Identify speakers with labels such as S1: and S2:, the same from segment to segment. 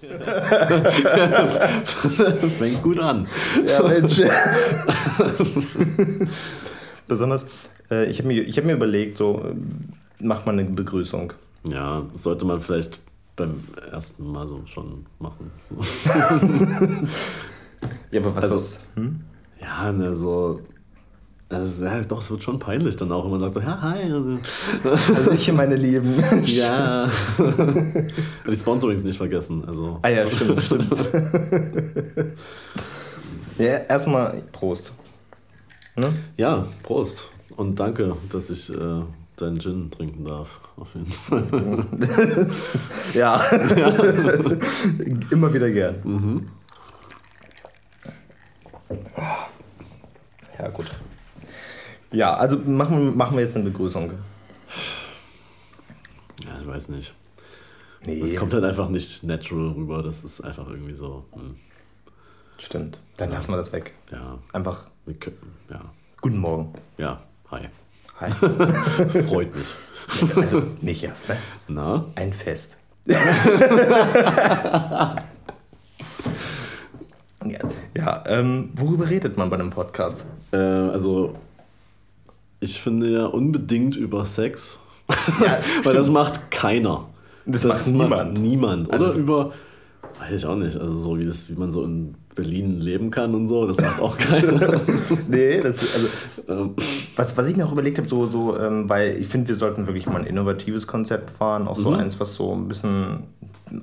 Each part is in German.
S1: Fängt gut an.
S2: Ja, Mensch. Besonders, äh, ich habe mir, ich hab mir überlegt, so äh, macht man eine Begrüßung.
S1: Ja, sollte man vielleicht beim ersten Mal so schon machen.
S2: Ja, aber was
S1: Also-
S2: was? Hm?
S1: Ja, ne, so. Also, ja, doch, es wird schon peinlich dann auch, wenn man sagt so, ja, hi.
S2: Also ich meine Lieben.
S1: Ja. Die Sponsorings nicht vergessen. Also.
S2: Ah ja, stimmt, stimmt. ja, erstmal Prost. Ne?
S1: Ja, Prost. Und danke, dass ich äh, deinen Gin trinken darf. Auf jeden Fall.
S2: Ja. Immer wieder gern.
S1: Mhm.
S2: Ja, gut. Ja, also machen, machen wir jetzt eine Begrüßung.
S1: Ja, ich weiß nicht.
S2: Nee,
S1: Das kommt halt einfach nicht natural rüber. Das ist einfach irgendwie so. Hm,
S2: stimmt. Dann lassen wir das weg.
S1: ja,
S2: Einfach
S1: wir können, ja,
S2: guten Morgen.
S1: ja, hi.
S2: Hi.
S1: Freut mich.
S2: Also nicht erst, ne?
S1: Na?
S2: Ein Fest. ja, ja ähm, worüber redet man bei einem Podcast?
S1: Äh, also, ich finde ja unbedingt über Sex. Weil das macht keiner.
S2: Das macht niemand.
S1: niemand. Oder
S2: Also-
S1: über, weiß ich auch nicht, also so wie, das, wie man so in Berlin leben kann und so, das macht auch keiner.
S2: Nee, das, also,
S1: Ähm,
S2: was, was ich mir auch überlegt habe, so, so ähm, weil ich finde, wir sollten wirklich mal ein innovatives Konzept fahren, auch so
S1: Mhm.
S2: eins, was so ein bisschen,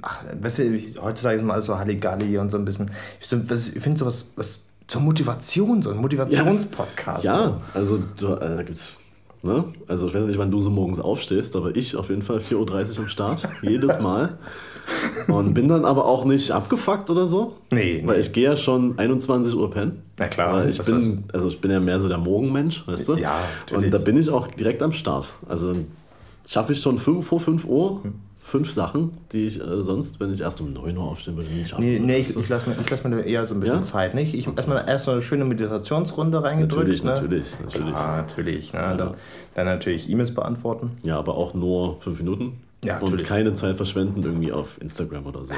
S2: ach, weißt du, ich- heutzutage ist mal alles so Halligalli und so ein bisschen, ich, ich finde sowas, was zur Motivation, so ein Motivationspodcast.
S1: ja, also du, äh, da gibt's. Ne? Also ich weiß nicht, wann du so morgens aufstehst, aber ich auf jeden Fall 4.30 Uhr am Start, jedes Mal. Und bin dann aber auch nicht abgefuckt oder so.
S2: Nee,
S1: Weil
S2: nee.
S1: ich gehe ja schon 21 Uhr pennen.
S2: Na klar,
S1: Weil ich bin, also ich bin ja mehr so der Morgenmensch, weißt du?
S2: Ja, natürlich.
S1: Und da bin ich auch direkt am Start. Also dann schaffe ich schon fünf, vor 5 Uhr fünf Sachen, die ich äh, sonst, wenn ich erst um 9 Uhr aufstehen würde, nicht schaffen
S2: Nee, nee ich,
S1: du?
S2: ich lasse mir, ich lass mir eher so ein bisschen
S1: Ja?
S2: Zeit, nicht? Ich habe erstmal erst so eine schöne Meditationsrunde reingedrückt.
S1: Natürlich,
S2: ne?
S1: natürlich, natürlich.
S2: Klar, natürlich. Ne? Dann, dann natürlich E-Mails beantworten.
S1: Ja, aber auch nur fünf Minuten.
S2: Ja,
S1: und
S2: natürlich.
S1: keine Zeit verschwenden irgendwie auf Instagram oder so.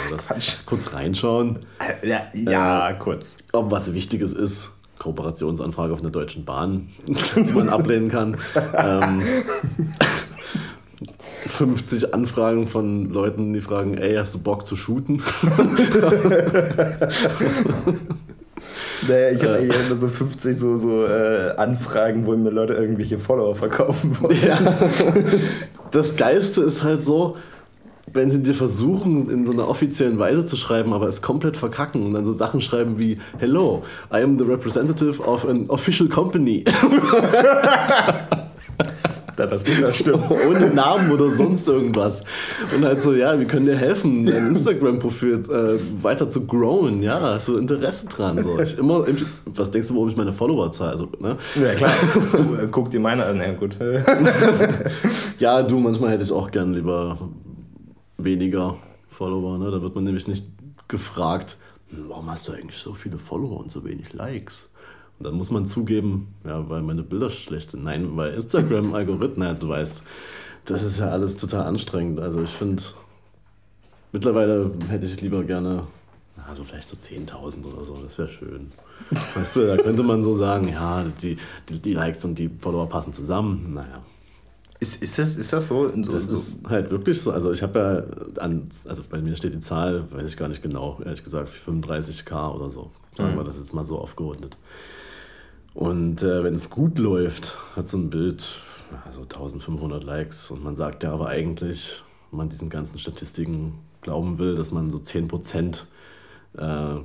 S1: Kurz reinschauen,
S2: Ja, ja kurz.
S1: ob was Wichtiges ist. Kooperationsanfrage auf einer deutschen Bahn, die man ablehnen kann. ähm, 50 Anfragen von Leuten, die fragen, ey, hast du Bock zu shooten?
S2: Naja, ich habe
S1: Äh.
S2: eigentlich immer so 50 so, so äh, Anfragen, wo mir Leute irgendwelche Follower verkaufen wollen.
S1: Ja. Das Geiste ist halt so, wenn sie dir versuchen, in so einer offiziellen Weise zu schreiben, aber es komplett verkacken und dann so Sachen schreiben wie Hello, I am the representative of an official company.
S2: Da, das muss ja stimmen.
S1: Ohne Namen oder sonst irgendwas. Und halt so, ja, wir können dir helfen, dein Instagram-Profil äh, weiter zu growen. Ja, hast du Interesse dran? So. Ich immer, was denkst du, warum ich meine Follower zahle? Also, ne?
S2: Ja, klar. Du, äh, guck dir meine an. Ja, gut.
S1: Ja, du, manchmal hätte ich auch gern lieber weniger Follower. Ne? Da wird man nämlich nicht gefragt, "Hm, warum hast du eigentlich so viele Follower und so wenig Likes? Und dann muss man zugeben, ja, weil meine Bilder schlecht sind. Nein, weil Instagram-Algorithmen, ja, du weißt, das ist ja alles total anstrengend. Also ich finde, mittlerweile hätte ich lieber gerne, also vielleicht so 10.000 oder so, das wäre schön. Weißt du, da könnte man so sagen, ja, die, die, die Likes und die Follower passen zusammen. Naja,
S2: Ist, ist, das, ist das so? So,
S1: das
S2: so
S1: ist halt wirklich so. Also ich habe ja an, also bei mir steht die Zahl, weiß ich gar nicht genau, ehrlich gesagt 35k oder so. Sagen wir das jetzt mal so aufgerundet. Und äh, wenn es gut läuft, hat so ein Bild also 1500 Likes und man sagt ja aber eigentlich, wenn man diesen ganzen Statistiken glauben will, dass man so 10% äh,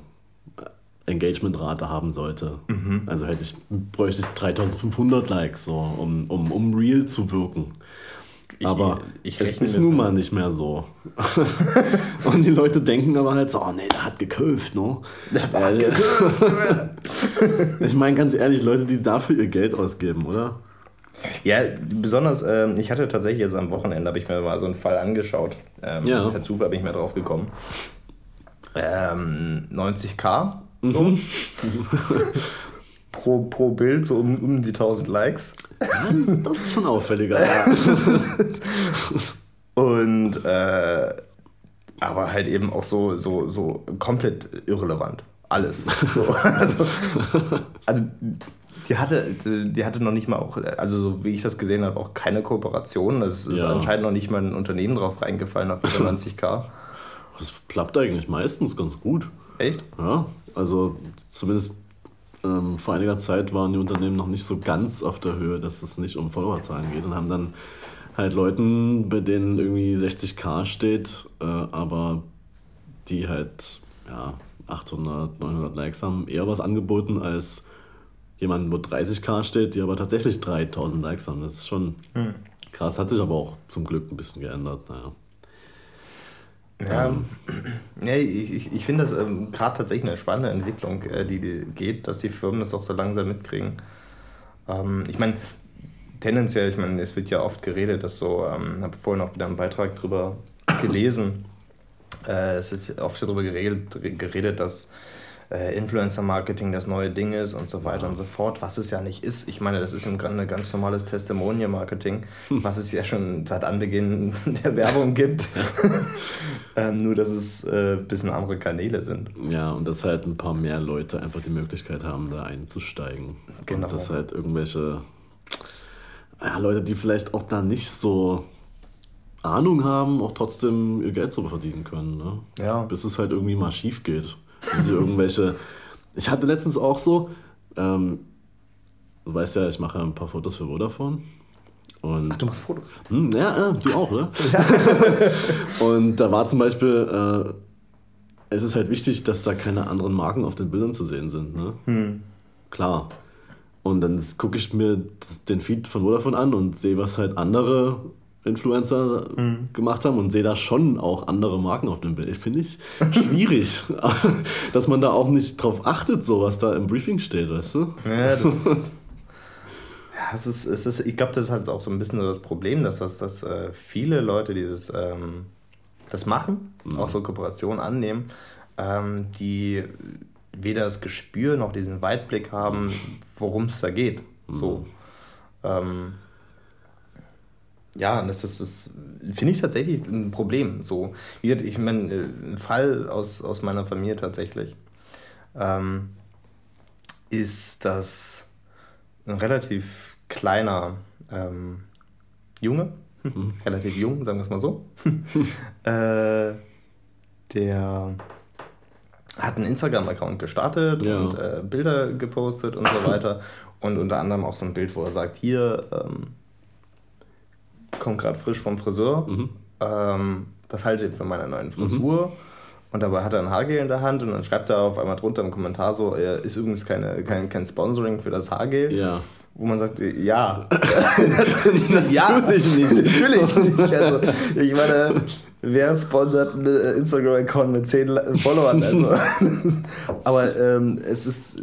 S1: Engagementrate haben sollte. Also hätte ich, bräuchte ich 3500 Likes, so, um, um, um real zu wirken.
S2: Ich-
S1: aber
S2: ich
S1: es ist nun mal nicht mehr so. Und die Leute denken aber halt so, oh nee, der hat gekauft, ne? Weil- ich meine ganz ehrlich, Leute, die dafür ihr Geld ausgeben, oder?
S2: Ja, besonders, ähm, ich hatte tatsächlich jetzt am Wochenende, habe ich mir mal so einen Fall angeschaut. Ähm,
S1: Ja.
S2: Per Zufall bin ich mehr drauf gekommen. Ähm, 90k so. pro, pro Bild, so um, um die 1000 Likes.
S1: Das ist schon auffälliger. Ja.
S2: Und äh, aber halt eben auch so, so, so komplett irrelevant. Alles. So, also, also die hatte, die hatte noch nicht mal auch, also so wie ich das gesehen habe, auch keine Kooperation. Es ist
S1: Ja.
S2: anscheinend noch nicht mal ein Unternehmen drauf reingefallen auf diese 90k.
S1: Das klappt eigentlich meistens ganz gut.
S2: Echt?
S1: Ja, also zumindest ähm, vor einiger Zeit waren die Unternehmen noch nicht so ganz auf der Höhe, dass es nicht um Followerzahlen geht und haben dann halt Leuten, bei denen irgendwie 60k steht, äh, aber die halt ja, 800, 900 Likes haben, eher was angeboten als jemanden, wo 30k steht, die aber tatsächlich 3000 Likes haben. Das ist schon krass, hat sich aber auch zum Glück ein bisschen geändert. Naja.
S2: Ja, ja ich, ich- ich finde das ähm, gerade tatsächlich eine spannende Entwicklung, äh, die, die geht, dass die Firmen das auch so langsam mitkriegen. Ähm, ich meine, tendenziell, ich meine, es wird ja oft geredet, dass so, ähm, habe vorhin auch wieder einen Beitrag drüber gelesen, äh, es ist oft darüber geredet, geredet dass äh, Influencer-Marketing das neue Ding ist und so weiter und so fort, was es ja nicht ist. Ich meine, das ist im Grunde ganz normales Testimonial-Marketing, was es ja schon seit Anbeginn der Werbung gibt. ähm, nur, dass es äh, ein bisschen andere Kanäle sind.
S1: Ja, und dass halt ein paar mehr Leute einfach die Möglichkeit haben, da einzusteigen.
S2: Genau.
S1: Und dass halt irgendwelche ja, Leute, die vielleicht auch da nicht so Ahnung haben, auch trotzdem ihr Geld so verdienen können. Ne?
S2: Ja.
S1: Bis es halt irgendwie mal schief geht. Sie irgendwelche. Ich hatte letztens auch so, ähm, du weißt ja, ich mache ja ein paar Fotos für Vodafone. Und
S2: Ach, du machst Fotos?
S1: hm, ja, ja, du auch, ne? und da war zum Beispiel, äh, es ist halt wichtig, dass da keine anderen Marken auf den Bildern zu sehen sind, ne?
S2: Hm.
S1: Klar. Und dann gucke ich mir den Feed von Vodafone an und sehe, was halt andere Influencer gemacht haben und sehe da schon auch andere Marken auf dem Bild. Finde ich schwierig, dass man da auch nicht drauf achtet, so was da im Briefing steht, weißt du?
S2: Ja, das ist. Ja, es ist, es ist, ich glaube, das ist halt auch so ein bisschen so das Problem, dass, das, dass äh, viele Leute, die das, ähm, das machen, auch so Kooperationen annehmen, ähm, die weder das Gespür noch diesen Weitblick haben, worum es da geht. So. Ähm, ja, und das ist, das finde ich tatsächlich ein Problem. So, ich meine, äh, ein Fall aus, aus meiner Familie tatsächlich ähm, ist, dass ein relativ kleiner ähm, Junge, relativ jung, sagen wir es mal so, äh, der hat einen Instagram-Account gestartet
S1: Ja.
S2: und äh, Bilder gepostet und so weiter. Und unter anderem auch so ein Bild, wo er sagt, hier, ähm, kommt gerade frisch vom Friseur,
S1: Mhm.
S2: ähm, was haltet ihr von meiner neuen Frisur? Und dabei hat er ein Haargel in der Hand und dann schreibt er auf einmal drunter im Kommentar so, er ist übrigens keine, kein, kein Sponsoring für das Haargel.
S1: Ja.
S2: Wo man sagt, ja. natürlich nicht. Ja,
S1: Natürlich nicht.
S2: natürlich nicht. Also, ich meine, wer sponsert einen Instagram-Account mit 10 Le- Followern? Also, aber ähm, es ist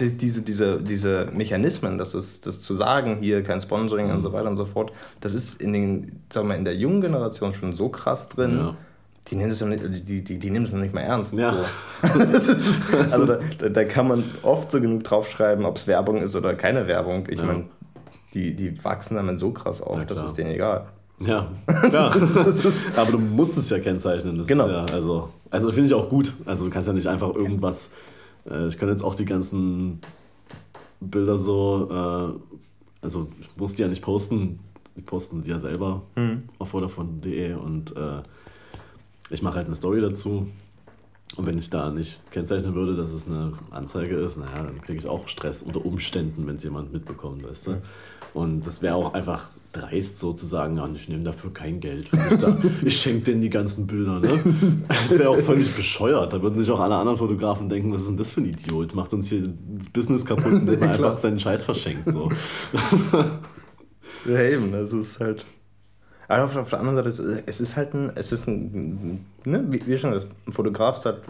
S2: die, diese, diese, diese Mechanismen, das ist das zu sagen, hier kein Sponsoring und so weiter und so fort, das ist in den, sagen wir, in der jungen Generation schon so krass drin.
S1: Ja.
S2: Die nehmen das ja nicht, die, die, die nehmen das noch nicht mal ernst.
S1: Ja.
S2: So. Ist, also da, da, kann man oft so genug draufschreiben, ob es Werbung ist oder keine Werbung. Ich
S1: Ja.
S2: meine, die, die wachsen damit so krass auf,
S1: Ja,
S2: das ist denen egal.
S1: Ja, klar. Aber du musst es ja kennzeichnen. Das
S2: Genau.
S1: Ist ja, also, also finde ich auch gut. Also du kannst ja nicht einfach irgendwas. Äh, ich kann jetzt auch die ganzen Bilder so. Äh, also ich muss die ja nicht posten. Die posten die ja selber auf vodafone.de und äh, ich mache halt eine Story dazu. Und wenn ich da nicht kennzeichnen würde, dass es eine Anzeige ist, naja, dann kriege ich auch Stress unter Umständen, wenn es jemand mitbekommt, weißt du. Und das wäre auch einfach dreist sozusagen, ja, ich nehme dafür kein Geld. Ich, da- ich schenke denen die ganzen Bilder, ne? Das wäre auch völlig bescheuert. Da würden sich auch alle anderen Fotografen denken, was ist denn das für ein Idiot? Macht uns hier das Business kaputt, indem er
S2: Klar.
S1: einfach seinen Scheiß verschenkt. So.
S2: Ja, eben, das ist halt. Aber auf, auf der anderen Seite, es ist halt ein, es ist ein, ne, wie, wie schon gesagt, ein Fotograf hat,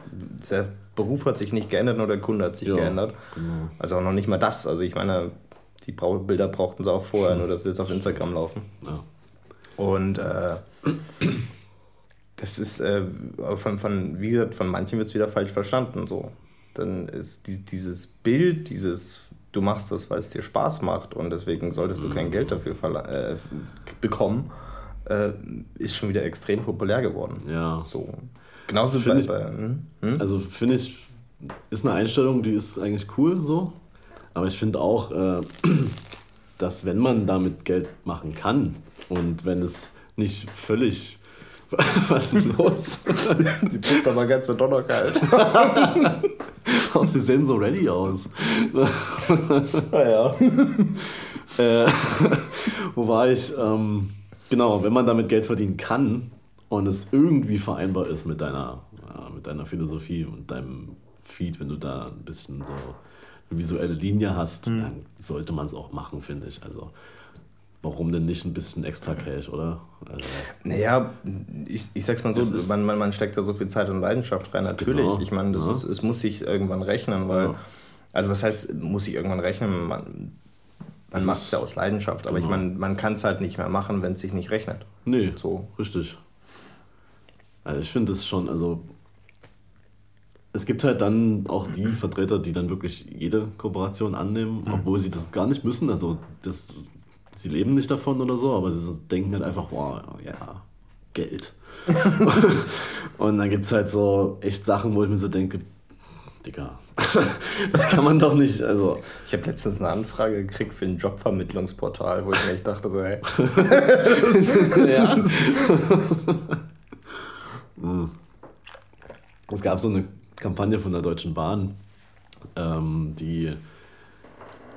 S2: der Beruf hat sich nicht geändert, nur der Kunde hat sich
S1: Ja,
S2: geändert.
S1: genau.
S2: Also auch noch nicht mal das. Also ich meine, die Bilder brauchten sie auch vorher, nur dass sie jetzt auf Instagram laufen.
S1: Ja.
S2: Und äh, das ist äh, von, von, wie gesagt, von manchen wird es wieder falsch verstanden. So. Dann ist die, dieses Bild, dieses du machst das, weil es dir Spaß macht und deswegen solltest du kein Geld dafür äh, bekommen, äh, ist schon wieder extrem populär geworden.
S1: Ja.
S2: So. Genauso bei,
S1: Find ich-
S2: bei hm? Hm?
S1: Also finde ich, ist eine Einstellung, die ist eigentlich cool so. Aber ich finde auch, äh, dass wenn man damit Geld machen kann und wenn es nicht völlig. Was ist los?
S2: Die Pizza war ganz so donnerkalt.
S1: Oh, sie sehen so ready aus.
S2: naja.
S1: Äh, wo war ich? Ähm, genau, wenn man damit Geld verdienen kann und es irgendwie vereinbar ist mit deiner, ja, mit deiner Philosophie und deinem Feed, wenn du da ein bisschen so visuelle Linie hast, dann sollte man es auch machen, finde ich. Also warum denn nicht ein bisschen extra Cash, oder? Also,
S2: Naja, ich, ich sag's mal so, man, man, man steckt da so viel Zeit und Leidenschaft rein. Natürlich,
S1: Genau,
S2: ich meine, das
S1: ja.
S2: ist, es muss sich irgendwann rechnen, weil,
S1: Ja.
S2: also was heißt, muss sich irgendwann rechnen? Man, man macht es ja aus Leidenschaft, aber ich
S1: genau.
S2: meine, man kann es halt nicht mehr machen, wenn es sich nicht rechnet.
S1: nee,
S2: So.
S1: richtig. Also ich finde es schon, also es gibt halt dann auch die Vertreter, die dann wirklich jede Kooperation annehmen, obwohl sie das gar nicht müssen. Also das, sie leben nicht davon oder so, aber sie denken halt einfach, wow, ja, Geld. Und dann gibt es halt so echt Sachen, wo ich mir so denke, Digga, das kann man doch nicht, also
S2: Ich habe letztens eine Anfrage gekriegt für ein Jobvermittlungsportal, wo ich mir echt dachte, so, hey,
S1: ja. Es gab so eine Kampagne von der Deutschen Bahn, ähm, die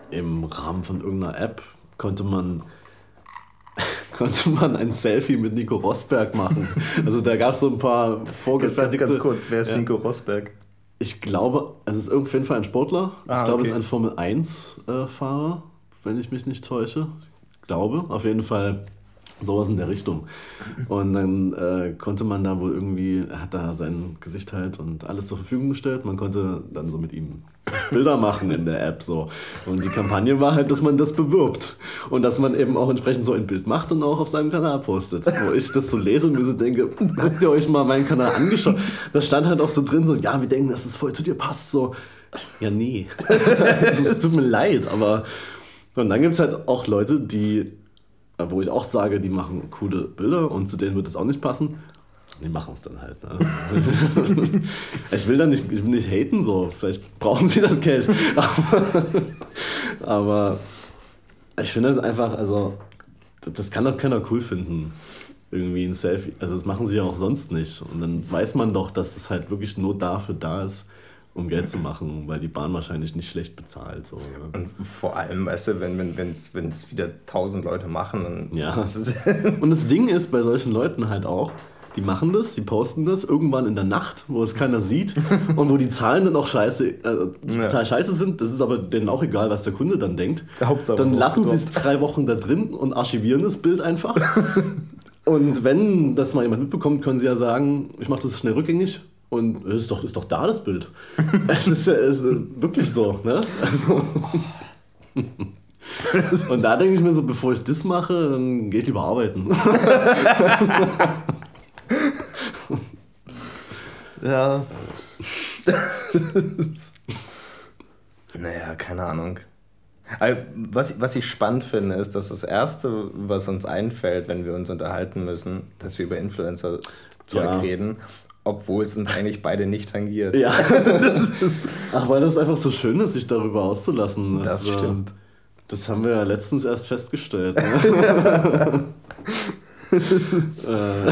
S1: im Rahmen von irgendeiner App konnte man konnte man ein Selfie mit Nico Rosberg machen. Also da gab es so ein paar
S2: ganz,
S1: vorgefertigte...
S2: ganz kurz, wer ist
S1: Ja.
S2: Nico Rosberg?
S1: Ich glaube, es ist auf jeden Fall ein Sportler.
S2: Ah,
S1: ich glaube, es
S2: okay.
S1: ist ein Formel-1-Fahrer, wenn ich mich nicht täusche. Ich glaube, auf jeden Fall sowas in der Richtung. Und dann äh, konnte man da wohl irgendwie, er hat da sein Gesicht halt und alles zur Verfügung gestellt. Man konnte dann so mit ihm Bilder machen in der App so. Und die Kampagne war halt, dass man das bewirbt und dass man eben auch entsprechend so ein Bild macht und auch auf seinem Kanal postet. Wo ich das so lese und mir so denke, habt ihr euch mal meinen Kanal angeschaut? Da stand halt auch so drin so, ja, wir denken, dass es voll zu dir passt. So, ja, nee. Es tut mir leid, aber und dann gibt es halt auch Leute, die, wo ich auch sage, die machen coole Bilder und zu denen wird es auch nicht passen. Die machen es dann halt. Ne? ich will da nicht, ich will nicht haten, so. Vielleicht brauchen sie das Geld. Aber, aber ich finde es einfach, also, das, das kann doch keiner cool finden. Irgendwie ein Selfie. Also, das machen sie ja auch sonst nicht. Und dann weiß man doch, dass es halt wirklich nur dafür da ist, um Geld zu machen, weil die Bahn wahrscheinlich nicht schlecht bezahlt. So, ne?
S2: Und vor allem, weißt du, wenn es wenn, wenn's, wieder tausend Leute machen, dann
S1: Ja.
S2: ist
S1: Und das Ding ist bei solchen Leuten halt auch, die machen das, die posten das irgendwann in der Nacht, wo es keiner sieht und wo die Zahlen dann auch scheiße, äh,
S2: Ja.
S1: total scheiße sind. Das ist aber denen auch egal, was der Kunde dann denkt.
S2: Hauptsache
S1: dann lassen sie es drei Wochen da drin und archivieren das Bild einfach. und wenn das mal jemand mitbekommt, können sie ja sagen, ich mache das schnell rückgängig. Und es ist doch, ist doch da das Bild. es ist, es ist wirklich so. Ne? Also, und da denke ich mir so, bevor ich das mache, dann gehe ich lieber arbeiten.
S2: Ja. naja, keine Ahnung. Also, Was, was ich spannend finde, ist, dass das Erste, was uns einfällt, wenn wir uns unterhalten müssen, dass wir über Influencer-Zeug
S1: Ja.
S2: reden, obwohl es uns eigentlich beide nicht tangiert.
S1: Ja. Ach, weil das einfach so schön ist, sich darüber auszulassen.
S2: Das
S1: äh,
S2: stimmt.
S1: Das haben wir ja letztens erst festgestellt. Ne? Äh,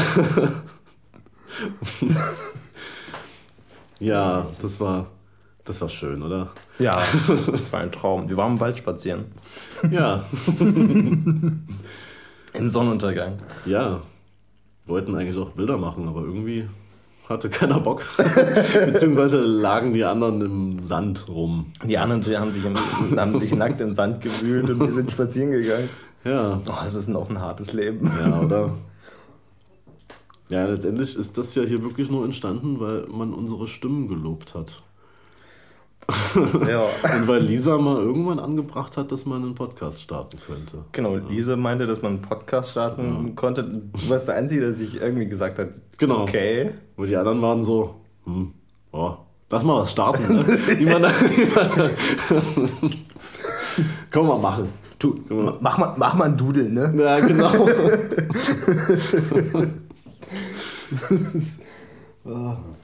S1: ja, das war, das war schön, oder?
S2: Ja, das war ein Traum. Wir waren im Wald spazieren.
S1: Ja,
S2: Im Sonnenuntergang.
S1: ja. Wollten eigentlich auch Bilder machen, aber irgendwie hatte keiner Bock. Beziehungsweise lagen die anderen im Sand rum.
S2: Die anderen haben sich, im, haben sich nackt im Sand gewühlt und wir sind spazieren gegangen.
S1: Ja,
S2: Oh, das ist auch ein hartes Leben.
S1: Ja, oder? Ja, letztendlich ist das ja hier wirklich nur entstanden, weil man unsere Stimmen gelobt hat.
S2: Ja.
S1: Und weil Lisa mal irgendwann angebracht hat, dass man einen Podcast starten könnte.
S2: Genau, Lise meinte, dass man einen Podcast starten konnte. Du warst der Einzige, der sich irgendwie gesagt hat,
S1: Genau.
S2: okay.
S1: Wo die anderen waren so, hm, oh, lass mal was starten, ne? Da, Können wir machen.
S2: Du, mach mal, mach mal ein Doodle, ne?
S1: Ja, genau.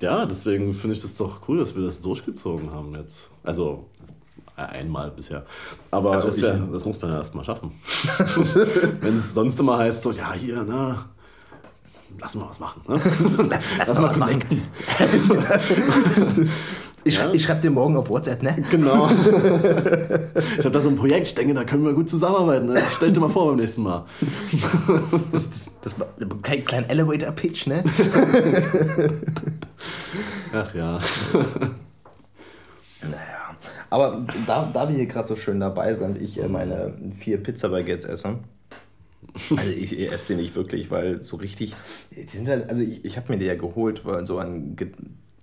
S1: ja, deswegen finde ich das doch cool, dass wir das durchgezogen haben jetzt. Also einmal bisher. Aber
S2: Also ich-
S1: ja, das muss man ja erstmal schaffen. Wenn es sonst immer heißt, so, ja, hier, ne? Lass mal was machen. Ne?
S2: Lass, mal was machen. Ich,
S1: Ja.
S2: ich schreibe dir morgen auf WhatsApp, ne?
S1: Genau. Ich habe da so ein Projekt, ich denke, da können wir gut zusammenarbeiten. Das stell dir mal vor beim nächsten Mal.
S2: Das, das, das war kein kleiner Elevator-Pitch, ne?
S1: Ach ja.
S2: Naja. Aber da, da wir hier gerade so schön dabei sind, ich äh, meine vier Pizza-Baguettes esse. Also ich, esse sie nicht wirklich, weil so richtig. Die sind halt, also ich, ich habe mir die ja geholt, weil so an Ge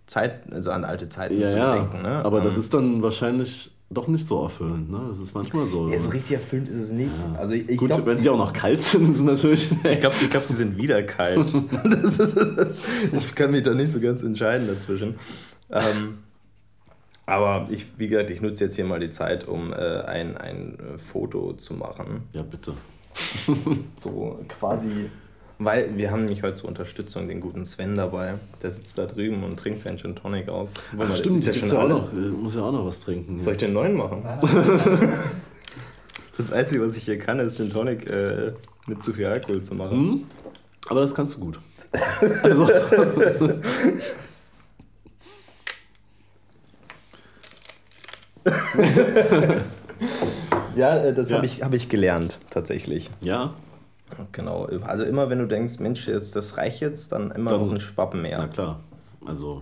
S2: Zeit, also an alte Zeiten
S1: Ja,
S2: zu
S1: ja.
S2: denken. Ne?
S1: Aber das
S2: Ähm,
S1: ist dann wahrscheinlich doch nicht so erfüllend. Ne? Das ist manchmal so.
S2: ja, so richtig erfüllend ist es nicht. Also ich, ich
S1: Gut,
S2: glaube,
S1: wenn sie auch noch kalt sind, ist natürlich.
S2: ich glaub, ich glaub, sie sind wieder kalt. Das ist, das, ich kann mich da nicht so ganz entscheiden dazwischen. Ähm, aber ich, wie gesagt, ich nutze jetzt hier mal die Zeit, um äh, ein, ein Foto zu machen.
S1: Ja, bitte.
S2: So quasi, weil wir haben nämlich heute zur Unterstützung den guten Sven dabei. Der sitzt da drüben und trinkt seinen Gin Tonic aus.
S1: Ach,
S2: man-
S1: stimmt,
S2: ist ja
S1: auch noch, äh, muss ja auch noch was trinken.
S2: Soll ich den neuen machen? Das Einzige, was ich hier kann, ist Gin Tonic äh, mit zu viel Alkohol zu machen.
S1: Hm? Aber das kannst du gut. Also,
S2: Ja, äh, das
S1: Ja.
S2: habe ich, hab ich gelernt, tatsächlich.
S1: ja,
S2: Genau. Also immer wenn du denkst, Mensch, jetzt, das reicht jetzt, dann immer
S1: Dann-
S2: noch ein Schwappen
S1: na
S2: mehr.
S1: klar. Also,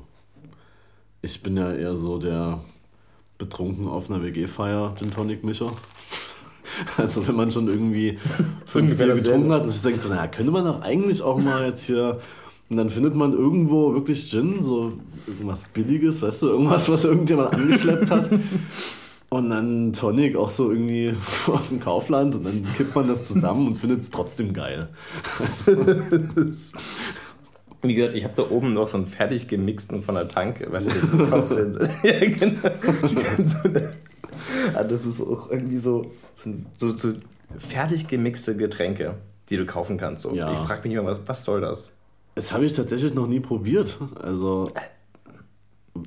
S1: ich bin ja eher so der betrunken auf einer WG-Feier Gin Tonic-Mischer. Also, wenn man schon irgendwie fünf Bier getrunken hat, und sich denkt so, naja, könnte man doch eigentlich auch mal jetzt hier. Und dann findet man irgendwo wirklich Gin, so irgendwas Billiges, weißt du, irgendwas, was irgendjemand angeschleppt hat. Und dann Tonic auch so irgendwie aus dem Kaufland und dann kippt man das zusammen und findet es trotzdem geil.
S2: Wie gesagt, ich habe da oben noch so einen fertig gemixten von der Tanke. Weißt du, du kaufst den. ja, genau. So eine- Ah, das ist auch irgendwie so, so, so, so fertig gemixte Getränke, die du kaufen kannst. So.
S1: Ja.
S2: Ich frage mich immer, was, was soll das?
S1: Das habe ich tatsächlich noch nie probiert. Also,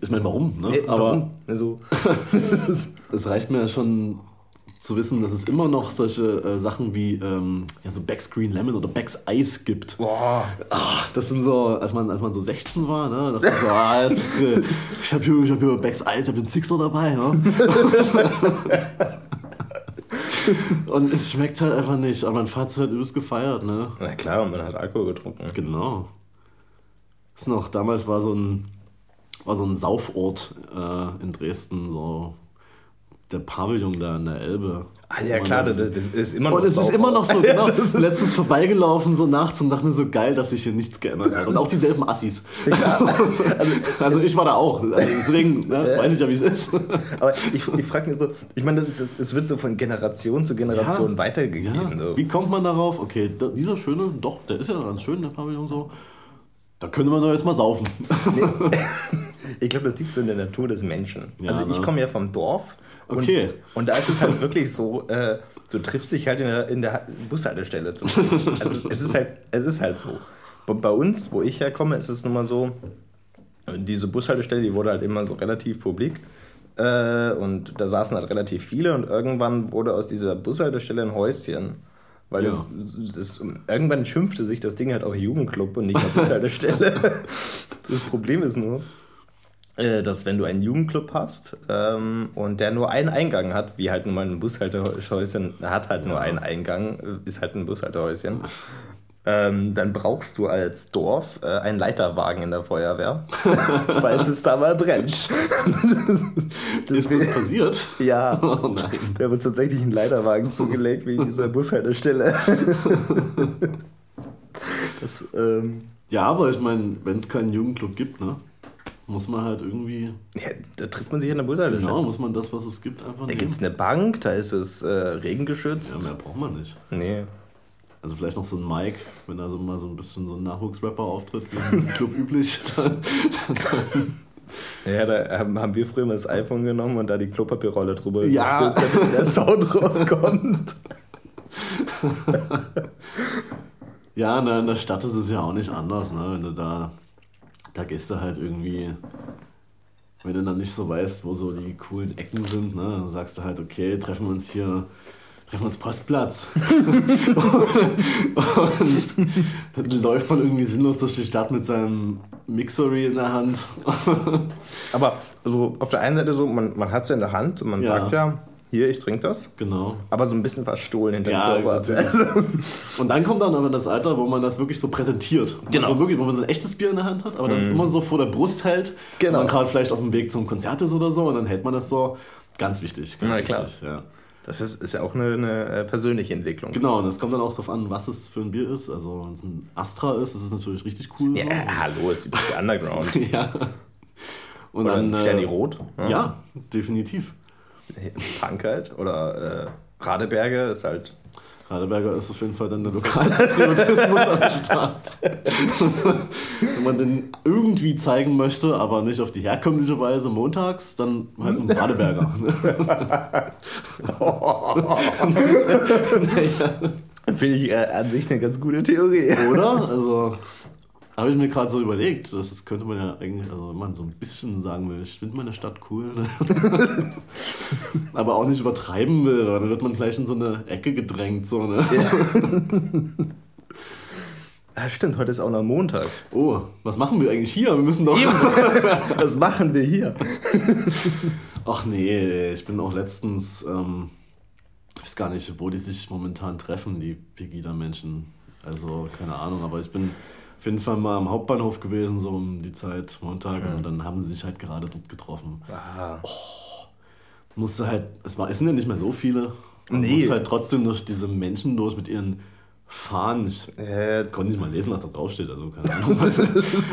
S1: ich meine, warum? Ne?
S2: Äh,
S1: Aber
S2: warum? Also,
S1: es reicht mir ja schon zu wissen, dass es immer noch solche äh, Sachen wie ähm, ja, so Backscreen Lemon oder Becks Eis gibt.
S2: boah.
S1: Ach, das sind so, als man, als man so 16 war, ne, dachte ich so, ah, ist, äh, ich habe hier, ich hab hier Becks Eis, ich habe den Sixer dabei. Ne? Und es schmeckt halt einfach nicht, aber mein Vater hat halt übelst gefeiert. Ne?
S2: Na klar, und man hat Alkohol getrunken.
S1: Genau. Das ist noch, damals war so ein, war so ein Saufort äh, in Dresden, so der Pavillon da an der Elbe.
S2: Ah, ja, klar, das, das ist immer noch
S1: und es ist immer noch so, genau. Letztens vorbeigelaufen, so nachts und dachte mir so geil, dass sich hier nichts geändert hat. Und auch dieselben Assis. Also, ich war da auch. Also deswegen ne, weiß ich ja, wie es ist.
S2: Aber ich, ich frage mich so, ich meine, das, das wird so von Generation zu Generation
S1: Ja.
S2: weitergegeben.
S1: Ja.
S2: So.
S1: Wie kommt man darauf? Okay, da, dieser schöne, doch, der ist ja ganz schön, der Pavillon so. Da könnte man doch jetzt mal saufen.
S2: Ich glaube, das liegt so in der Natur des Menschen.
S1: Ja,
S2: also ich
S1: ne?
S2: komme ja vom Dorf. Und,
S1: Okay.
S2: Und da ist es halt wirklich so, äh, du triffst dich halt in der, in der Bushaltestelle. Zum Beispiel. also es ist halt, es ist halt so. Bei uns, wo ich herkomme, ist es nun mal so, diese Bushaltestelle, die wurde halt immer so relativ publik. Äh, und da saßen halt relativ viele und irgendwann wurde aus dieser Bushaltestelle ein Häuschen. Weil
S1: Ja.
S2: das, das, irgendwann schimpfte sich das Ding halt auch Jugendclub und nicht mehr Bushaltestelle. das Problem ist nur, dass wenn du einen Jugendclub hast ähm, und der nur einen Eingang hat, wie halt nun mal ein Bushaltehäuschen hat halt nur einen Eingang, äh, ist halt ein Bushaltehäuschen, ähm, dann brauchst du als Dorf äh, einen Leiterwagen in der Feuerwehr, falls es da mal brennt.
S1: Ist das passiert?
S2: Ja,
S1: Oh nein.
S2: wir haben uns tatsächlich einen Leiterwagen zugelegt wegen dieser Bushaltestelle. Das, ähm,
S1: Ja, aber ich meine, wenn es keinen Jugendclub gibt, ne, muss man halt irgendwie,
S2: ja, da trifft man sich an der Bushaltestelle.
S1: genau, muss man das, was es gibt, einfach
S2: Da gibt es eine Bank, da ist es äh, regengeschützt.
S1: Ja, mehr braucht man nicht.
S2: Nee.
S1: Also vielleicht noch so ein Mike, wenn da so mal so ein bisschen so ein Nachwuchsrapper auftritt, wie im Club üblich. Dann,
S2: Ja, da haben wir früher mal das iPhone genommen und da die Klopapierrolle drüber
S1: ja.
S2: gestülpt, damit der Sound rauskommt.
S1: ja, na, in der Stadt ist es ja auch nicht anders, ne? Wenn du da, da gehst du halt irgendwie, wenn du dann nicht so weißt, wo so die coolen Ecken sind, ne? Dann sagst du halt, okay, treffen wir uns hier treffen wir uns Postplatz. und dann läuft man irgendwie sinnlos durch die Stadt mit seinem Mixery in der Hand.
S2: Aber so auf der einen Seite so, man, man hat es in der Hand und man ja. sagt ja, hier, ich trinke das.
S1: Genau.
S2: Aber so ein bisschen verstohlen hinter
S1: ja, dem Körper. Und dann kommt dann aber das Alter, wo man das wirklich so präsentiert.
S2: Genau.
S1: Also wirklich, wo man so ein echtes Bier in der Hand hat, aber dann mm. immer so vor der Brust hält.
S2: Genau.
S1: Und gerade vielleicht auf dem Weg zum Konzert ist oder so und dann hält man das so. Ganz wichtig. Ganz
S2: Na klar.
S1: Wichtig, ja.
S2: Das ist, ist ja auch eine, eine, äh, persönliche Entwicklung.
S1: Genau, und es kommt dann auch darauf an, was es für ein Bier ist. Also, wenn es ein Astra ist, das ist natürlich richtig cool.
S2: Ja, so. hallo, ist ein bisschen Underground.
S1: ja.
S2: Und Oder dann. Sterni Rot.
S1: Ja. ja, definitiv.
S2: Punk halt. Oder äh, Radeberger ist halt
S1: Radeberger ist auf jeden Fall dann der Lokalpatriotismus am Start. Wenn man den irgendwie zeigen möchte, aber nicht auf die herkömmliche Weise montags, dann halt ein Radeberger.
S2: naja. Finde ich äh, an sich eine ganz gute Theorie.
S1: Oder? Also, habe ich mir gerade so überlegt, das, das könnte man ja eigentlich, also wenn man so ein bisschen sagen will, ich finde meine Stadt cool, ne? aber auch nicht übertreiben will, dann wird man gleich in so eine Ecke gedrängt. So, ne?
S2: Ja. Ja, stimmt, heute ist auch noch Montag.
S1: Oh, was machen wir eigentlich hier? Wir müssen doch.
S2: was machen wir hier?
S1: Ach nee, ich bin auch letztens, ähm, ich weiß gar nicht, wo die sich momentan treffen, die Pegida-Menschen. Also, keine Ahnung, aber ich bin auf jeden Fall mal am Hauptbahnhof gewesen, so um die Zeit, Montag, mhm. und dann haben sie sich halt gerade dort getroffen.
S2: Ah.
S1: Oh, musste halt, es, war, es sind ja nicht mehr so viele.
S2: Man nee.
S1: musste halt trotzdem durch diese Menschen durch mit ihren Fahnen. Ich äh, konnte nicht mal lesen, was da draufsteht, also keine Ahnung.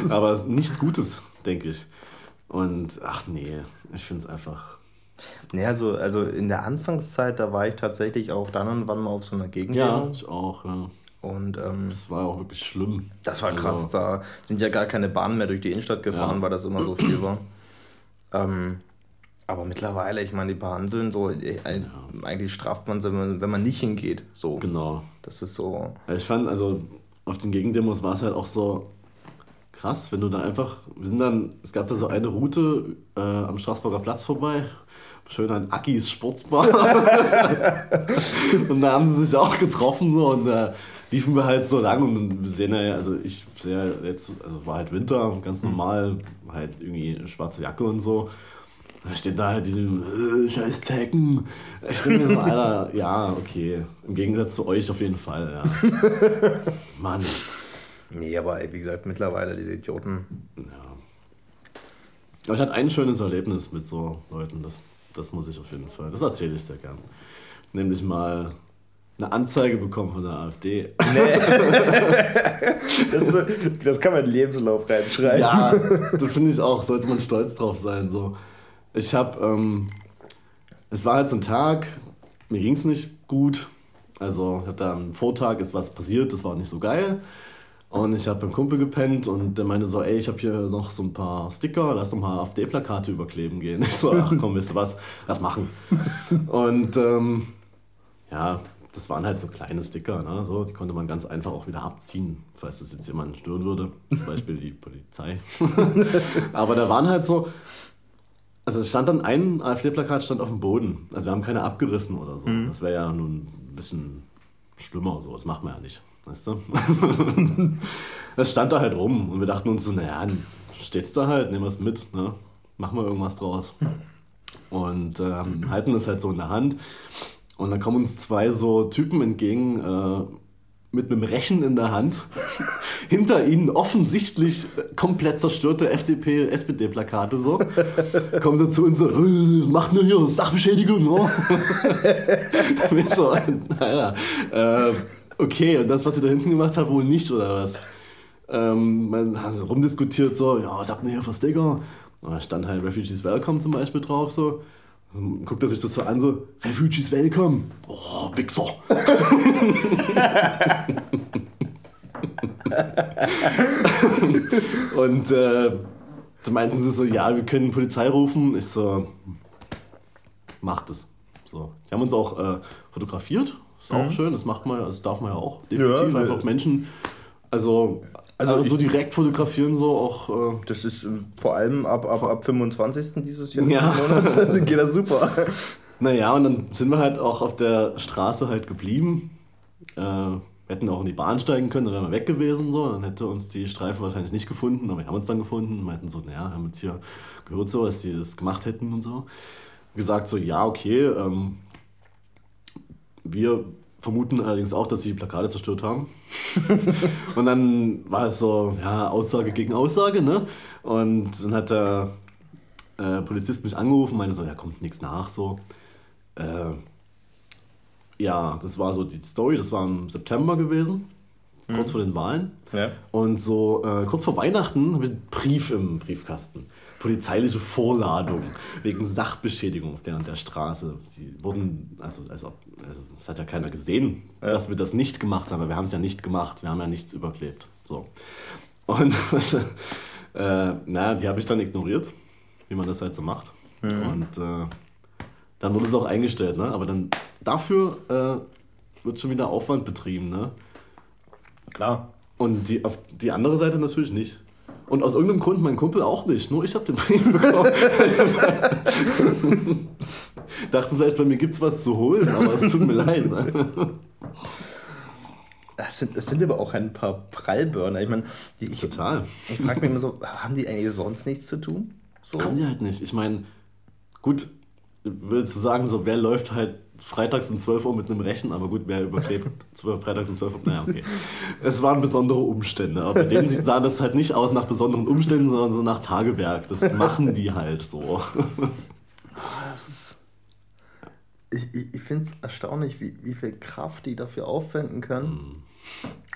S1: Aber nichts Gutes, denke ich. Und ach nee, ich finde es einfach.
S2: Nee, also, also in der Anfangszeit, da war ich tatsächlich auch dann und wann mal auf so einer Gegend.
S1: Ja, ich auch, ja.
S2: Und ähm,
S1: das war auch wirklich schlimm.
S2: Das war krass. Also, da sind ja gar keine Bahnen mehr durch die Innenstadt gefahren, ja. weil das immer so viel war. Ähm, aber mittlerweile, ich meine, die behandeln so, äh, ja. eigentlich straft man sie, wenn man nicht hingeht. So.
S1: Genau.
S2: Das ist so.
S1: Ich fand, also auf den Gegendemos war es halt auch so krass, wenn du da einfach, wir sind dann, es gab da so eine Route äh, am Straßburger Platz vorbei, schön an Akis Sportsbar. und da haben sie sich auch getroffen so und äh, liefen wir halt so lang und wir sehen ja, also ich sehe jetzt, also war halt Winter, ganz mhm. normal, halt irgendwie eine schwarze Jacke und so. Da steht da halt diese äh, scheiß Zecken. Ich denke mir so, Alter, ja, okay. Im Gegensatz zu euch auf jeden Fall, ja. Mann.
S2: Nee, aber wie gesagt, mittlerweile diese Idioten.
S1: Ja. Aber ich hatte ein schönes Erlebnis mit so Leuten, das, das muss ich auf jeden Fall, das erzähle ich sehr gern. Nämlich mal eine Anzeige bekommen von der AfD. Nee.
S2: das, das, kann man in den Lebenslauf reinschreiben.
S1: Ja, das finde ich auch, sollte man stolz drauf sein. So. Ich habe, ähm, es war halt so ein Tag, mir ging es nicht gut. Also ich hatte am Vortag ist was passiert, das war nicht so geil. Und ich habe beim Kumpel gepennt und der meinte so, ey, ich habe hier noch so ein paar Sticker, lass doch mal AfD-Plakate überkleben gehen. Ich so, ach komm, wisst ihr was, lass machen. und ähm, ja, das waren halt so kleine Sticker, ne? so, die konnte man ganz einfach auch wieder abziehen, falls das jetzt jemanden stören würde, zum Beispiel die Polizei. Aber da waren halt so, also es stand dann ein AfD-Plakat stand auf dem Boden, also wir haben keine abgerissen oder so. Mhm. Das wäre ja nun ein bisschen schlimmer, so, das macht man ja nicht, weißt du. das stand da halt rum und wir dachten uns so, naja, steht's da halt, nehmen wir es mit, ne? machen wir irgendwas draus. Und ähm, halten es halt so in der Hand und dann kommen uns zwei so Typen entgegen äh, mit einem Rechen in der Hand. Hinter ihnen offensichtlich komplett zerstörte FDP, SPD-Plakate so. kommen sie zu uns so, äh, macht nur hier Sachbeschädigung. Oh. so, Alter, äh, okay, und das, was ihr da hinten gemacht habt, wohl nicht, oder was? Ähm, man hat rumdiskutiert so, ja, was habt ihr hier für Sticker? Und da stand halt Refugees Welcome zum Beispiel drauf so. Dann guckt er sich das so an, so, Refugees welcome. Oh, Wichser. und äh, Da meinten sie so, ja, wir können Polizei rufen. Ich so, macht es. So. Die haben uns auch äh, fotografiert. Ist auch
S2: Mhm.
S1: schön, das macht man, das darf man ja auch. Definitiv
S2: Ja,
S1: einfach
S2: ne.
S1: Menschen, also,
S2: Also
S1: also, so direkt fotografieren, so auch. Äh,
S2: Das ist äh, vor allem ab, ab, ab 25. dieses Jahr
S1: Ja.
S2: Monats, geht das super.
S1: Naja, und dann sind wir halt auch auf der Straße halt geblieben. Äh, hätten auch in die Bahn steigen können, dann wären wir weg gewesen. So. Dann hätte uns die Streife wahrscheinlich nicht gefunden, aber wir haben uns dann gefunden. und Meinten so, naja, wir haben jetzt hier gehört so, dass die das gemacht hätten und so. Gesagt so, ja, okay. Ähm, wir vermuten allerdings auch, dass sie die Plakate zerstört haben. und dann war es so, ja, Aussage gegen Aussage, ne? Und dann hat der äh, Polizist mich angerufen, meinte so, ja, kommt nichts nach, so. Äh, ja, das war so die Story, das war im September gewesen, kurz vor den Wahlen.
S2: Ja.
S1: Und so äh, kurz vor Weihnachten habe ich einen Brief im Briefkasten. Polizeiliche Vorladung wegen Sachbeschädigung auf der der Straße. Sie wurden, also, als ob, also das hat ja keiner gesehen,
S2: Ja.
S1: dass wir das nicht gemacht haben, aber wir haben es ja nicht gemacht. Wir haben ja nichts überklebt. So. Und äh, naja, die habe ich dann ignoriert, wie man das halt so macht. Und äh, dann wurde es auch eingestellt, ne? Aber dann dafür äh, wird schon wieder Aufwand betrieben, ne?
S2: Klar.
S1: Und die, auf die andere Seite natürlich nicht. Und aus irgendeinem Grund mein Kumpel auch nicht. Nur ich habe den Brief bekommen. Dachte vielleicht, bei mir gibt es was zu holen, aber es tut mir leid. Ne?
S2: Das sind, das sind aber auch ein paar Prallbörner. Ich meine, ich,
S1: Total.
S2: ich frage mich immer so, haben die eigentlich sonst nichts zu tun? So?
S1: Haben sie halt nicht. Ich meine, gut, willst du sagen, so wer läuft halt freitags um 12 Uhr mit einem Rechen, aber gut, wer überklebt 12, freitags um 12 Uhr, naja, okay. Es waren besondere Umstände, aber bei denen sah das halt nicht aus nach besonderen Umständen, sondern so nach Tagewerk. Das machen die halt so.
S2: Das ist, ich ich, ich finde es erstaunlich, wie, wie viel Kraft die dafür aufwenden können.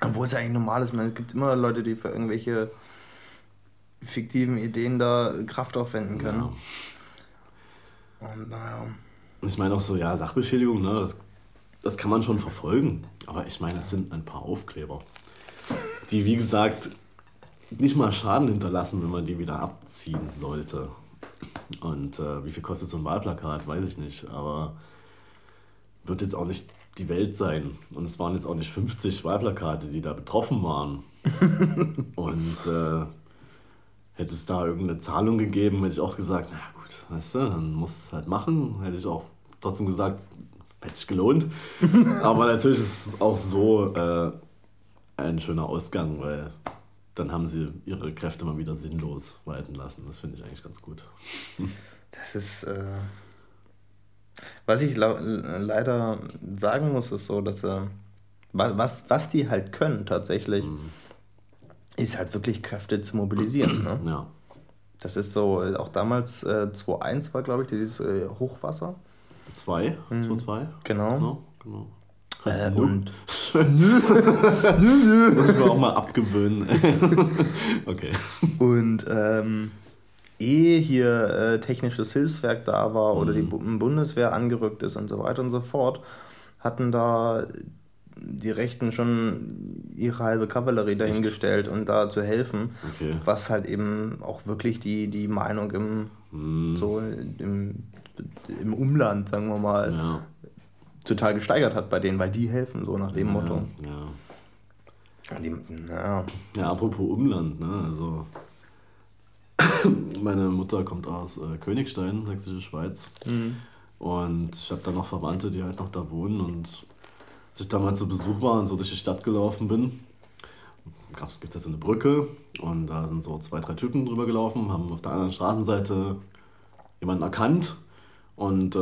S2: Obwohl es ja eigentlich normal ist. Ich meine, es gibt immer Leute, die für irgendwelche fiktiven Ideen da Kraft aufwenden können.
S1: Ja.
S2: Und naja.
S1: Ich meine auch so, ja, Sachbeschädigung, ne, das, das kann man schon verfolgen. Aber ich meine, es sind ein paar Aufkleber, die, wie gesagt, nicht mal Schaden hinterlassen, wenn man die wieder abziehen sollte. Und äh, wie viel kostet so ein Wahlplakat, weiß ich nicht. Aber wird jetzt auch nicht die Welt sein. Und es waren jetzt auch nicht 50 Wahlplakate, die da betroffen waren. Und äh, hätte es da irgendeine Zahlung gegeben, hätte ich auch gesagt, na gut, weißt du, dann muss es halt machen. Hätte ich auch trotzdem gesagt, hätte sich gelohnt. Aber natürlich ist es auch so äh, ein schöner Ausgang, weil dann haben sie ihre Kräfte mal wieder sinnlos walten lassen. Das finde ich eigentlich ganz gut.
S2: Das ist. Äh, was ich leider sagen muss, ist so, dass. Äh, wa- was, was die halt können tatsächlich, ist halt wirklich Kräfte zu mobilisieren. Ne?
S1: Ja.
S2: Das ist so, auch damals äh, 2.1 war, glaube ich, dieses äh, Hochwasser.
S1: Zwei, so zwei.
S2: Genau.
S1: Genau, genau.
S2: Äh,
S1: Nö.
S2: und
S1: Muss ich mir auch mal abgewöhnen. okay.
S2: Und ähm, ehe hier äh, technisches Hilfswerk da war oder die Bu Bundeswehr angerückt ist und so weiter und so fort, hatten da die Rechten schon ihre halbe Kavallerie dahingestellt und da zu helfen,
S1: Okay.
S2: was halt eben auch wirklich die, die Meinung im,
S1: Hm,
S2: so im, im Umland, sagen wir mal,
S1: ja.
S2: total gesteigert hat bei denen, weil die helfen, so nach dem Motto.
S1: Ja.
S2: Die, naja,
S1: Ja, apropos Umland, ne? Also meine Mutter kommt aus äh, Königstein, Sächsische Schweiz. Und ich habe da noch Verwandte, die halt noch da wohnen. Und als ich damals zu Besuch war und so durch die Stadt gelaufen bin, gibt es jetzt so eine Brücke und da sind so zwei, drei Typen drüber gelaufen, haben auf der anderen Straßenseite jemanden erkannt. Und äh,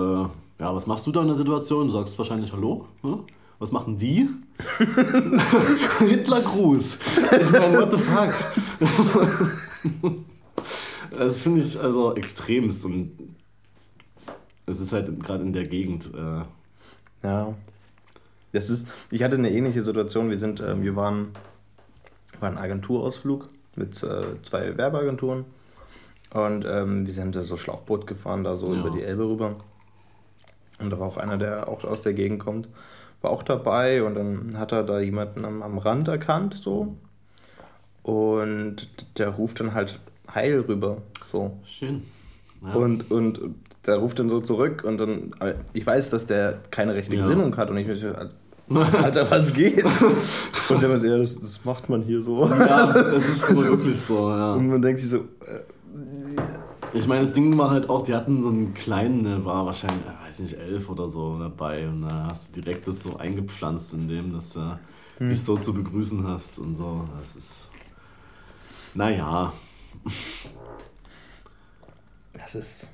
S1: ja, was machst du da in der Situation? Du sagst wahrscheinlich Hallo. Ne? Was machen die? Hitlergruß. Ich meine, what the fuck? Das finde ich also extremst und es ist halt gerade in der Gegend. Äh,
S2: Ja. Das ist, ich hatte eine ähnliche Situation. Wir sind, ähm, wir waren, waren Agenturausflug mit äh, zwei Werbeagenturen und ähm, wir sind so Schlauchboot gefahren, da so
S1: Ja.
S2: über die Elbe rüber. Und da war auch einer, der auch aus der Gegend kommt, war auch dabei und dann hat er da jemanden am, am Rand erkannt, so. Und der ruft dann halt Heil rüber. So.
S1: Schön. Ja.
S2: Und, und der ruft dann so zurück und dann, ich weiß, dass der keine rechte
S1: Ja.
S2: Gesinnung hat und ich Alter, was geht? Und der meinte, ja, das, das macht man hier so.
S1: ja, das ist wirklich so, ja.
S2: Und man denkt sich so, äh,
S1: Ich meine, das Ding war halt auch, die hatten so einen kleinen, der war wahrscheinlich, äh, weiß nicht, elf oder so dabei. Und da hast du direkt das so eingepflanzt in dem, dass du dich so zu begrüßen hast und so. Das ist. Naja.
S2: das ist.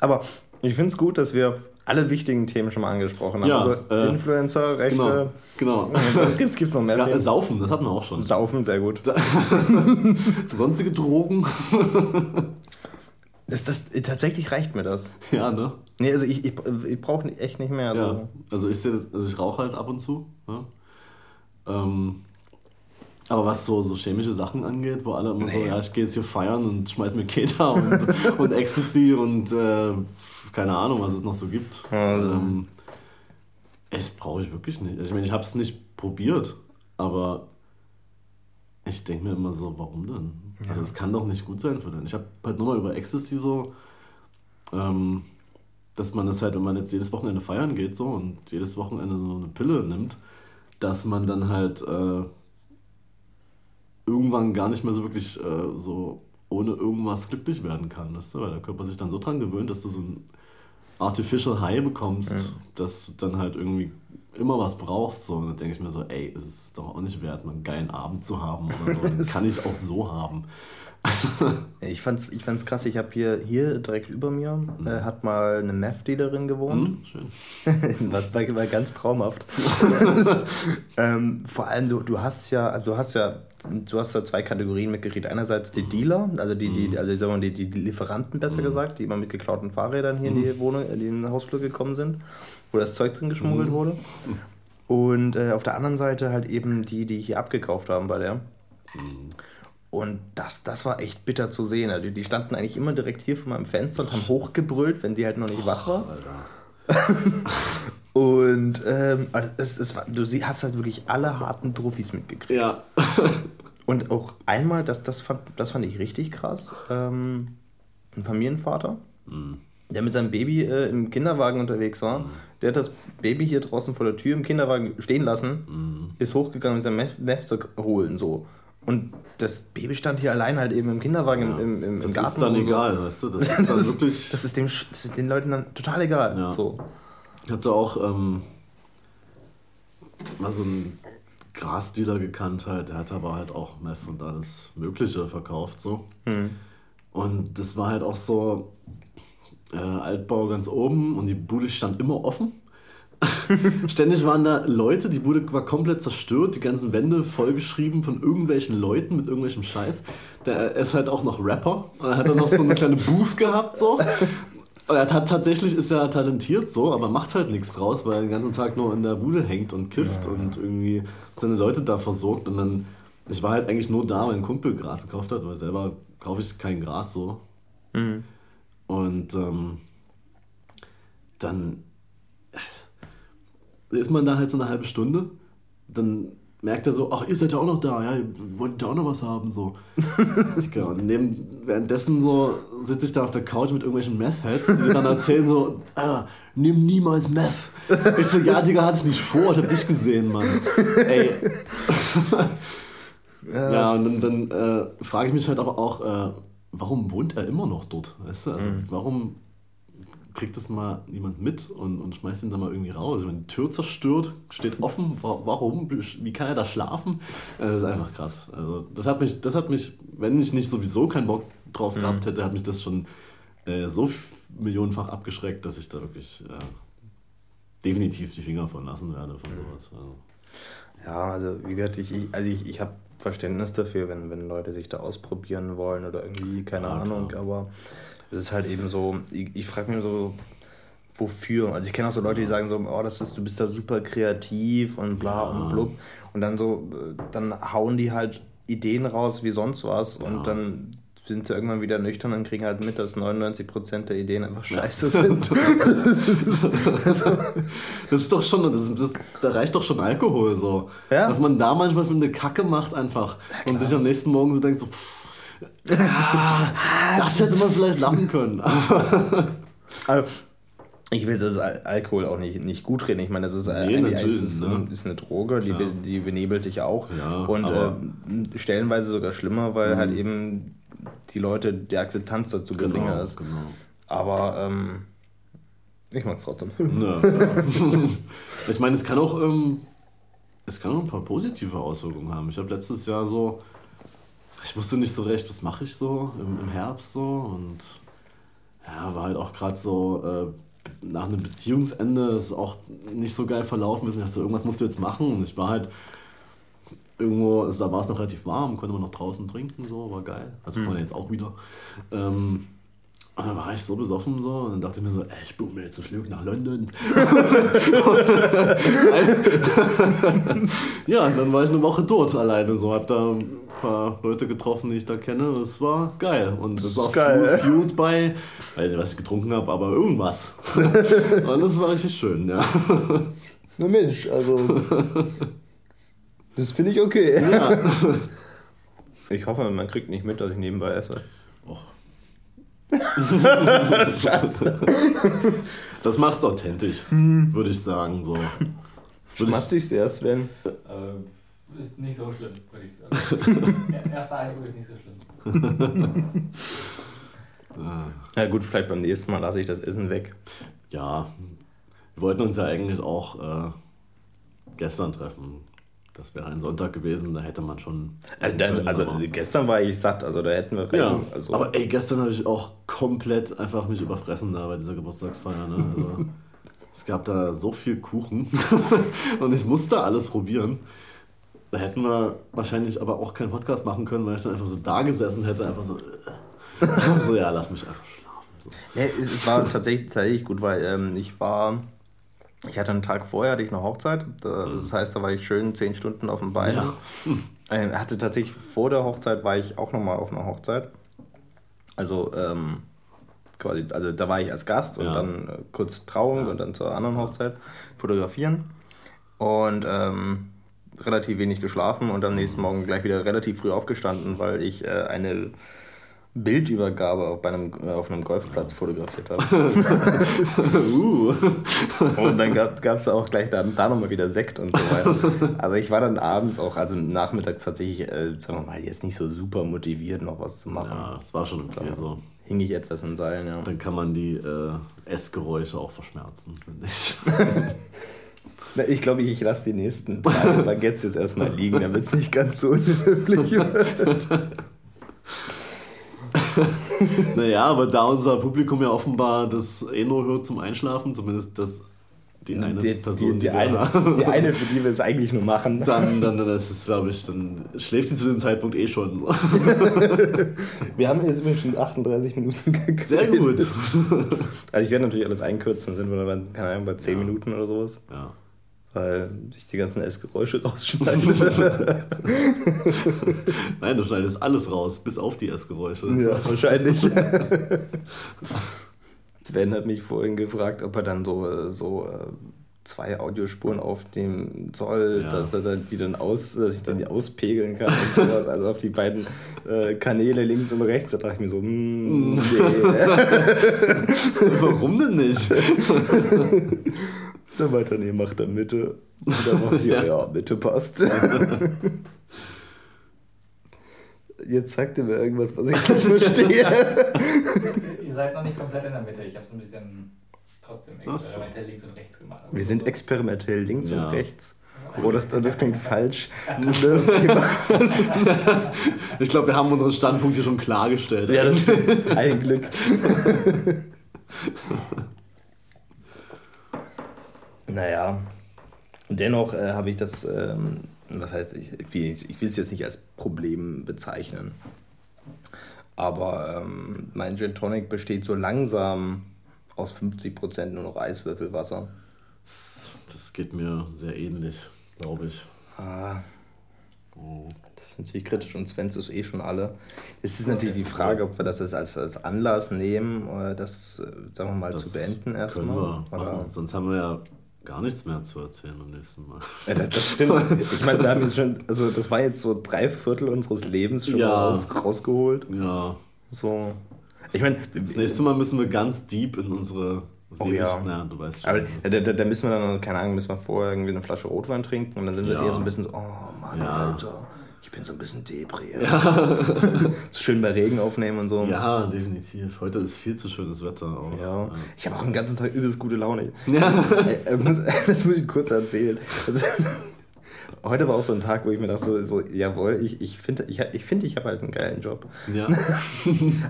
S2: Aber ich finde es gut, dass wir alle wichtigen Themen schon mal angesprochen haben.
S1: Ja,
S2: also
S1: äh,
S2: Influencer, Rechte.
S1: Genau. genau.
S2: Was gibt's, gibt's noch mehr
S1: Ja,
S2: Themen?
S1: Saufen, das hatten wir auch schon.
S2: Saufen, sehr gut.
S1: Sonstige Drogen.
S2: Das, das, tatsächlich reicht mir das.
S1: ja, ne?
S2: Nee, also ich, ich, ich brauche echt nicht mehr.
S1: Ja.
S2: So.
S1: Also ich also ich rauche halt ab und zu. Ne? Ähm, aber was so, so chemische Sachen angeht, wo alle immer so,
S2: Nee.
S1: ja, ich gehe jetzt hier feiern und schmeiß mir Keta und, und Ecstasy und äh, keine Ahnung, was es noch so gibt.
S2: Also.
S1: Ähm, das brauche ich wirklich nicht. Ich meine, ich habe es nicht probiert, aber ich denke mir immer so, warum denn? Also es kann doch nicht gut sein für den. Ich habe halt nur mal über Ecstasy so, ähm, dass man das halt, wenn man jetzt jedes Wochenende feiern geht so und jedes Wochenende so eine Pille nimmt, dass man dann halt äh, irgendwann gar nicht mehr so wirklich äh, so ohne irgendwas glücklich werden kann, weißt du? weil der Körper sich dann so dran gewöhnt, dass du so ein Artificial High bekommst,
S2: Ja.
S1: dass du dann halt irgendwie immer was brauchst. So. Und dann denke ich mir so, ey, es ist doch auch nicht wert, einen geilen Abend zu haben oder so. Kann ich auch so haben.
S2: Ich fand's, ich fand's krass, ich habe hier, hier direkt über mir, äh, hat mal eine Meth-Dealerin gewohnt.
S1: Hm? Schön.
S2: war, war, war ganz traumhaft. ähm, vor allem, du, du hast ja, du hast ja, du hast ja zwei Kategorien mitgekriegt. Einerseits die Dealer, also die, die, also sagen wir mal, die, die, die Lieferanten besser gesagt, die immer mit geklauten Fahrrädern hier in die Wohnung, in den Hausflur gekommen sind, wo das Zeug drin geschmuggelt wurde. Und äh, auf der anderen Seite halt eben die, die hier abgekauft haben bei der. Und das, das war echt bitter zu sehen. Also die standen eigentlich immer direkt hier vor meinem Fenster und haben hochgebrüllt, wenn die halt noch nicht wach war. Und ähm, also es, es war, du sie- hast halt wirklich alle harten Trophys mitgekriegt.
S1: Ja.
S2: Und auch einmal, das, das, fand, das fand ich richtig krass, ähm, ein Familienvater, der mit seinem Baby äh, im Kinderwagen unterwegs war, der hat das Baby hier draußen vor der Tür im Kinderwagen stehen lassen, ist hochgegangen, um sein zu holen. So. Und das Baby stand hier allein halt eben im Kinderwagen im, im, im,
S1: das
S2: Garten.
S1: ist dann
S2: so.
S1: egal, weißt du? Das ist dann
S2: Das,
S1: wirklich.
S2: das, ist dem, das ist den Leuten dann total egal.
S1: Ja.
S2: So.
S1: Ich hatte auch ähm, mal so einen Grasdealer gekannt halt, der hat aber halt auch Meth und alles Mögliche verkauft so.
S2: Hm.
S1: Und das war halt auch so äh, Altbau ganz oben und die Bude stand immer offen. Ständig waren da Leute, die Bude war komplett zerstört, die ganzen Wände vollgeschrieben von irgendwelchen Leuten mit irgendwelchem Scheiß. Der ist halt auch noch Rapper und er hat dann noch so eine kleine Booth gehabt so. Und er hat tatsächlich ist er talentiert so, aber macht halt nichts draus, weil er den ganzen Tag nur in der Bude hängt und kifft und irgendwie seine Leute da versorgt. Und dann, ich war halt eigentlich nur da, weil ein Kumpel Gras gekauft hat, weil selber kaufe ich kein Gras so.
S2: Mhm.
S1: Und ähm, dann ist man da halt so eine halbe Stunde, dann merkt er so, ach, ihr seid ja auch noch da, ja, ihr wollt ja auch noch was haben, so. Und neben, währenddessen so sitze ich da auf der Couch mit irgendwelchen Meth-Heads, die dann erzählen so, Alter, nimm niemals Meth. Ich so, ja, Digga, hatte ich nicht vor, ich hab dich gesehen, Mann. Ey. Ja, und dann, dann äh, frage ich mich halt aber auch, äh, warum wohnt er immer noch dort? Weißt du? Also, warum kriegt das mal niemand mit und, und schmeißt ihn da mal irgendwie raus? Meine, die Tür zerstört, steht offen, wa- warum? Wie kann er da schlafen? Das ist einfach krass. Also, das hat mich, das hat mich, wenn ich nicht sowieso keinen Bock drauf gehabt hätte, hat mich das schon äh, so millionenfach abgeschreckt, dass ich da wirklich äh, definitiv die Finger von lassen werde von sowas. Also,
S2: Ja, also wie gesagt, ich, ich, also ich, ich habe Verständnis dafür, wenn, wenn Leute sich da ausprobieren wollen oder irgendwie, keine
S1: Ja,
S2: Ahnung,
S1: klar.
S2: aber es ist halt eben so, ich, ich frage mich so, wofür? Also ich kenne auch so Leute, die sagen so, oh, das ist, du bist da super kreativ und bla
S1: Ja.
S2: und blub. Und dann so, dann hauen die halt Ideen raus wie sonst was
S1: Ja.
S2: und dann sind sie irgendwann wieder nüchtern und kriegen halt mit, dass 99% der Ideen einfach scheiße sind.
S1: Das ist doch schon, das, das, da reicht doch schon Alkohol so.
S2: Ja.
S1: Was man da manchmal für eine Kacke macht einfach und sich am nächsten Morgen so denkt so, pff, Ah, das hätte man vielleicht lassen können.
S2: also, ich will das Al Alkohol auch nicht, nicht gut reden. Ich meine, das ist, nee, eigentlich, ist, ne? ist, eine Droge, die, ja. die benebelt dich auch. Ja, und äh, stellenweise sogar schlimmer, weil mhm. halt eben die Leute, die Akzeptanz dazu genau, geringer ist. Genau. Aber ähm, ich mag es trotzdem. Ja,
S1: ich meine, es kann auch ähm, es kann auch ein paar positive Auswirkungen haben. Ich habe letztes Jahr so, ich wusste nicht so recht, was mache ich so im, im Herbst so und ja, war halt auch gerade so äh, nach einem Beziehungsende ist auch nicht so geil verlaufen. Ich dachte, irgendwas musst du jetzt machen und ich war halt irgendwo, also da war es noch relativ warm, konnte man noch draußen trinken, so, war geil. Also mhm. kann man jetzt auch wieder. Ähm, und dann war ich so besoffen so und dann dachte ich mir so, ey, ich buche mir jetzt einen Flug nach London. ja, und dann war ich eine Woche dort alleine so, hab da ein paar Leute getroffen, die ich da kenne. Das war geil und das, das war geil. fueled bei, weiß nicht, was ich getrunken habe, aber irgendwas. und das war richtig schön, ja.
S2: Na Mensch, also das finde ich okay. Ja. Ich hoffe, man kriegt nicht mit, dass ich nebenbei esse.
S1: Scheiße. Das macht's authentisch, hm. würde ich sagen. So.
S2: Schmatzigst erst, wenn.
S3: Äh, ist nicht so schlimm, würde ich sagen. Erster Eindruck ist nicht so schlimm.
S2: ja gut, vielleicht beim nächsten Mal lasse ich das Essen weg.
S1: Ja, wir wollten uns ja eigentlich auch äh, gestern treffen. Das wäre ein Sonntag gewesen, da hätte man schon.
S2: Also, dann, also gestern war ich satt, also da hätten wir.
S1: Ja,
S2: also
S1: aber ey, gestern habe ich auch komplett einfach mich überfressen da bei dieser Geburtstagsfeier. Ne? Also, es gab da so viel Kuchen und ich musste alles probieren. Da hätten wir wahrscheinlich aber auch keinen Podcast machen können, weil ich dann einfach so da gesessen hätte, einfach so. so, ja, lass mich einfach schlafen. So.
S2: Ja, es war tatsächlich, tatsächlich gut, weil ähm, ich war ich hatte einen Tag vorher hatte ich eine Hochzeit. Das heißt, da war ich schön zehn Stunden auf dem Bein. Ja. Ähm, hatte tatsächlich vor der Hochzeit war ich auch nochmal auf einer Hochzeit. Also ähm, quasi, also da war ich als Gast und ja. dann äh, kurz Trauung ja. und dann zur anderen Hochzeit fotografieren. Und ähm, relativ wenig geschlafen und am nächsten Morgen gleich wieder relativ früh aufgestanden, weil ich äh, eine Bildübergabe auf, einem, äh, auf einem Golfplatz fotografiert habe. uh. Und dann gab es auch gleich da, da nochmal wieder Sekt und so weiter. Aber ich war dann abends auch, also nachmittags tatsächlich, äh, sagen wir mal, jetzt nicht so super motiviert, noch was zu machen.
S1: Ja, das war schon okay so.
S2: Hing ich etwas in Seilen, ja.
S1: Dann kann man die äh, Essgeräusche auch verschmerzen, finde ich.
S2: Na, ich glaube, ich lasse die nächsten drei Baguettes jetzt erstmal liegen, damit es nicht ganz so unhöflich wird.
S1: naja, aber da unser Publikum ja offenbar das eh nur hört zum Einschlafen, zumindest das die eine die, Person,
S2: die, die, die, eine, die eine, für die wir es eigentlich nur machen.
S1: Dann, dann, dann ist es, glaube ich, dann schläft sie zu dem Zeitpunkt eh schon. So.
S2: wir haben jetzt schon 38 Minuten
S1: gekriegt. Sehr gut.
S2: Also ich werde natürlich alles einkürzen, sind wir dann, keine Ahnung, bei 10 ja. Minuten oder sowas.
S1: Ja
S2: weil ich die ganzen Essgeräusche rausschneide.
S1: Nein, du schneidest alles raus, bis auf die Essgeräusche.
S2: Ja, wahrscheinlich. Sven hat mich vorhin gefragt, ob er dann so, so äh, zwei Audiospuren aufnehmen soll, ja. dass er dann die dann aus, dass ich dann die auspegeln kann und sowas. Also auf die beiden äh, Kanäle links und rechts. Da dachte ich mir so, mm, nee.
S1: Warum denn nicht?
S2: Dann weiter, nee, macht er Mitte. Und dann macht ja. ja, Mitte passt. Jetzt sagt er mir irgendwas, was ich nicht verstehe.
S3: Ihr seid noch nicht komplett in der Mitte. Ich habe es ein bisschen trotzdem experimentell links und rechts gemacht.
S2: Wir sind experimentell links ja. und rechts. Oh, das, das klingt falsch.
S1: ich glaube, wir haben unseren Standpunkt hier schon klargestellt.
S2: Ja, das stimmt. Ein Glück. Naja, dennoch äh, habe ich das, ähm, was heißt, ich, ich will es jetzt nicht als Problem bezeichnen. Aber ähm, mein Gin Tonic besteht so langsam aus 50% nur noch Eiswürfelwasser.
S1: Das geht mir sehr ähnlich, glaube ich.
S2: Ah. Das ist natürlich kritisch und Sven ist eh schon alle. Es ist natürlich die Frage, ob wir das als, als Anlass nehmen, das, äh, sagen wir mal, das zu beenden erstmal.
S1: Sonst haben wir ja gar nichts mehr zu erzählen beim nächsten Mal.
S2: Ja, das, das stimmt. Ich meine, wir haben jetzt schon, also das war jetzt so drei Viertel unseres Lebens schon
S1: Ja.
S2: raus, rausgeholt.
S1: Ja.
S2: So. Ich meine,
S1: Das nächste Mal müssen wir ganz deep in unsere
S2: Oh ja.
S1: Na, du weißt schon.
S2: aber da, da, da müssen wir dann, keine Ahnung, müssen wir vorher irgendwie eine Flasche Rotwein trinken und dann sind wir
S1: Ja.
S2: eher so ein bisschen so, oh Mann,
S1: Ja.
S2: Alter, ich bin so ein bisschen Depri. so schön bei Regen aufnehmen und so.
S1: ja, definitiv. Heute ist viel zu schönes Wetter. Auch.
S2: Ja. Ich habe auch den ganzen Tag übelst gute Laune.
S1: Ja.
S2: Äh, äh, das muss ich kurz erzählen. Also, heute war auch so ein Tag, wo ich mir dachte, so, so jawohl, ich, ich finde, ich, ich, find, ich habe halt einen geilen Job.
S1: ja.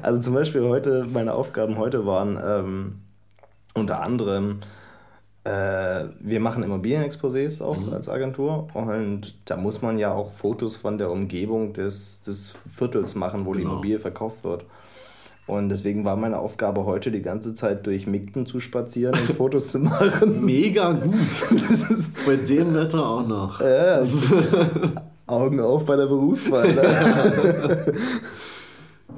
S2: Also zum Beispiel heute, meine Aufgaben heute waren ähm, unter anderem, wir machen Immobilienexposés auch
S1: Mhm.
S2: als Agentur und da muss man ja auch Fotos von der Umgebung des, des Viertels machen, wo die
S1: Genau.
S2: Immobilie verkauft wird. Und deswegen war meine Aufgabe heute die ganze Zeit durch Migden zu spazieren und Fotos zu machen.
S1: Mega gut. Das ist bei dem Wetter auch noch.
S2: Ja, Augen auf bei der Berufswahl.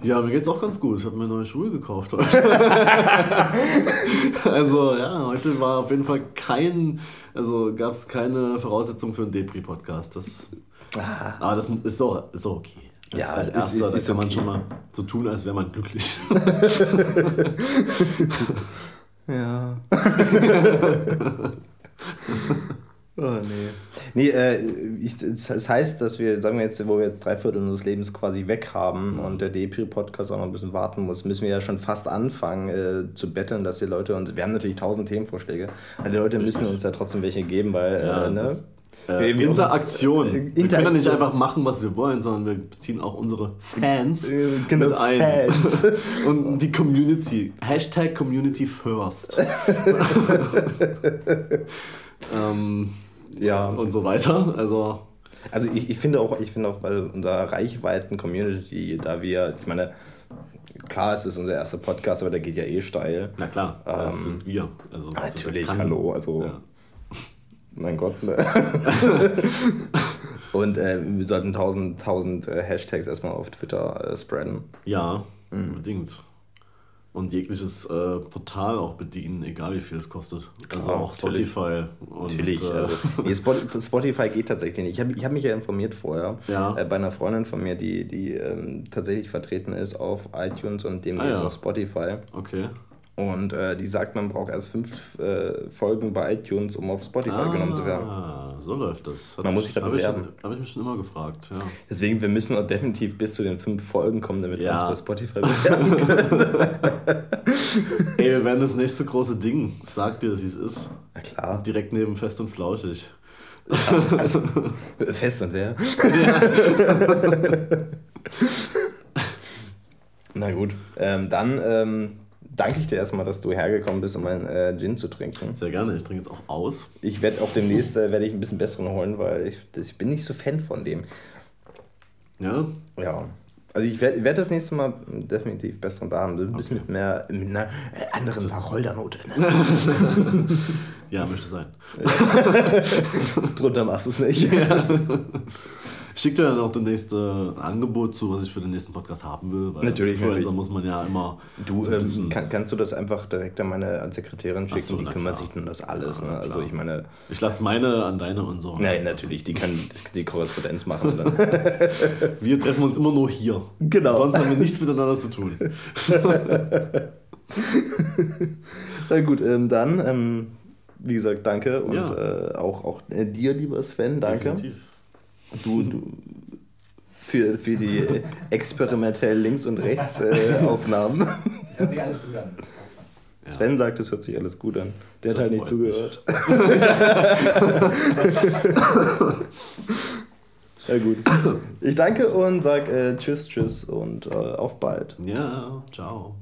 S1: Ja, mir geht's auch ganz gut. Ich habe mir neue Schuhe gekauft heute. also ja, heute war auf jeden Fall kein, also gab es keine Voraussetzung für einen Depri-Podcast. Das, aber das ist auch, ist auch okay.
S2: Ah. Ja,
S1: als
S2: ist-
S1: erster,
S2: ist-
S1: da
S2: ist
S1: kann man
S2: okay.
S1: schon mal so tun, als wäre man glücklich.
S2: Ja. oh nee. Nee, äh, ich, das heißt, dass wir, sagen wir jetzt, wo wir jetzt drei Viertel unseres Lebens quasi weg haben und der Depri-Podcast auch noch ein bisschen warten muss, müssen wir ja schon fast anfangen äh, zu betteln, dass die Leute uns, wir haben natürlich tausend Themenvorschläge, aber die Leute müssen uns ja trotzdem welche geben, weil,
S1: Ja,
S2: äh, ne?
S1: das-
S2: Wir-
S1: Äh,
S2: wir-
S1: Interaktion. Wir können ja nicht
S2: Interaktion.
S1: einfach machen, was wir wollen, sondern wir beziehen auch unsere Fans
S2: Äh, genau,
S1: mit ein.
S2: Fans.
S1: Und die Community. Hashtag Community First. ähm,
S2: Ja.
S1: und so weiter. Also,
S2: Also ich, ich finde auch, ich finde auch bei unserer Reichweiten-Community, da wir, ich meine, klar, es ist unser erster Podcast, aber der geht ja eh steil.
S1: na klar, das
S2: Ähm,
S1: sind wir. Also,
S2: Natürlich,
S1: kann-
S2: hallo, also
S1: Ja.
S2: mein Gott. Und äh, wir sollten tausend, tausend äh, Hashtags erstmal auf Twitter äh, spreaden.
S1: Ja,
S2: Mhm.
S1: unbedingt. Und jegliches äh, Portal auch bedienen, egal wie viel es kostet. also
S2: Klar,
S1: auch
S2: natürlich.
S1: Spotify. Und,
S2: Natürlich.
S1: Äh,
S2: Also, nee, Spot- Spotify geht tatsächlich nicht. Ich habe ich hab mich ja informiert vorher
S1: Ja.
S2: äh, bei einer Freundin von mir, die, die ähm, tatsächlich vertreten ist auf iTunes und demnächst
S1: Ah, ja.
S2: auf Spotify.
S1: okay.
S2: Und äh, die sagt, man braucht erst fünf äh, Folgen bei iTunes, um auf Spotify genommen zu werden.
S1: Ah, so läuft das. Hat
S2: Man muss sich da bewerben.
S1: Habe ich mich schon immer gefragt, ja.
S2: Deswegen, wir müssen auch definitiv bis zu den fünf Folgen kommen, damit wir
S1: Ja.
S2: uns bei Spotify bewerben können.
S1: Ey, wir werden das nächste große Ding. Ich sag dir, wie es ist.
S2: Na klar.
S1: Direkt neben Fest und Flauschig.
S2: Also, fest und wer? Na gut, ähm, dann ähm, danke ich dir erstmal, dass du hergekommen bist, um meinen äh, Gin zu trinken.
S1: Sehr gerne, ich trinke jetzt auch aus.
S2: Ich werde auch demnächst äh, werde ich ein bisschen besseren holen, weil ich, ich bin nicht so Fan von dem.
S1: Ja,
S2: Ja. Also ich werde werd das nächste Mal definitiv besseren da haben. Ein bisschen mit mehr, mit einer äh, anderen Wacholdernote. Ne?
S1: ja, möchte sein.
S2: Drunter machst du es nicht.
S1: Ich schicke dir dann auch demnächst äh, ein Angebot zu, was ich für den nächsten Podcast haben will. Weil
S2: Natürlich, natürlich.
S1: muss man ja immer
S2: Du,
S1: so
S2: ähm, kann, kannst du das einfach direkt an meine Sekretärin schicken?
S1: so,
S2: die kümmert
S1: klar.
S2: sich um das alles.
S1: Ja,
S2: ne? Also ich meine,
S1: Ich lasse meine an deine und so.
S2: nein, natürlich, die kann die Korrespondenz machen.
S1: Wir treffen uns immer nur hier.
S2: Genau.
S1: Sonst haben wir nichts miteinander zu tun.
S2: Na gut, ähm, dann, ähm, wie gesagt, danke und
S1: Ja.
S2: äh, auch, auch äh, dir, lieber Sven, danke.
S1: Definitiv.
S2: Du, du für, für die äh, experimentell links und rechts äh, Aufnahmen.
S3: Das hört sich alles gut an.
S1: Ja.
S2: Sven sagt, es hört sich alles gut an. Der hat halt nicht zugehört. Ja gut. Ich danke und sag äh, Tschüss, Tschüss und äh, auf bald.
S1: Ja, ciao.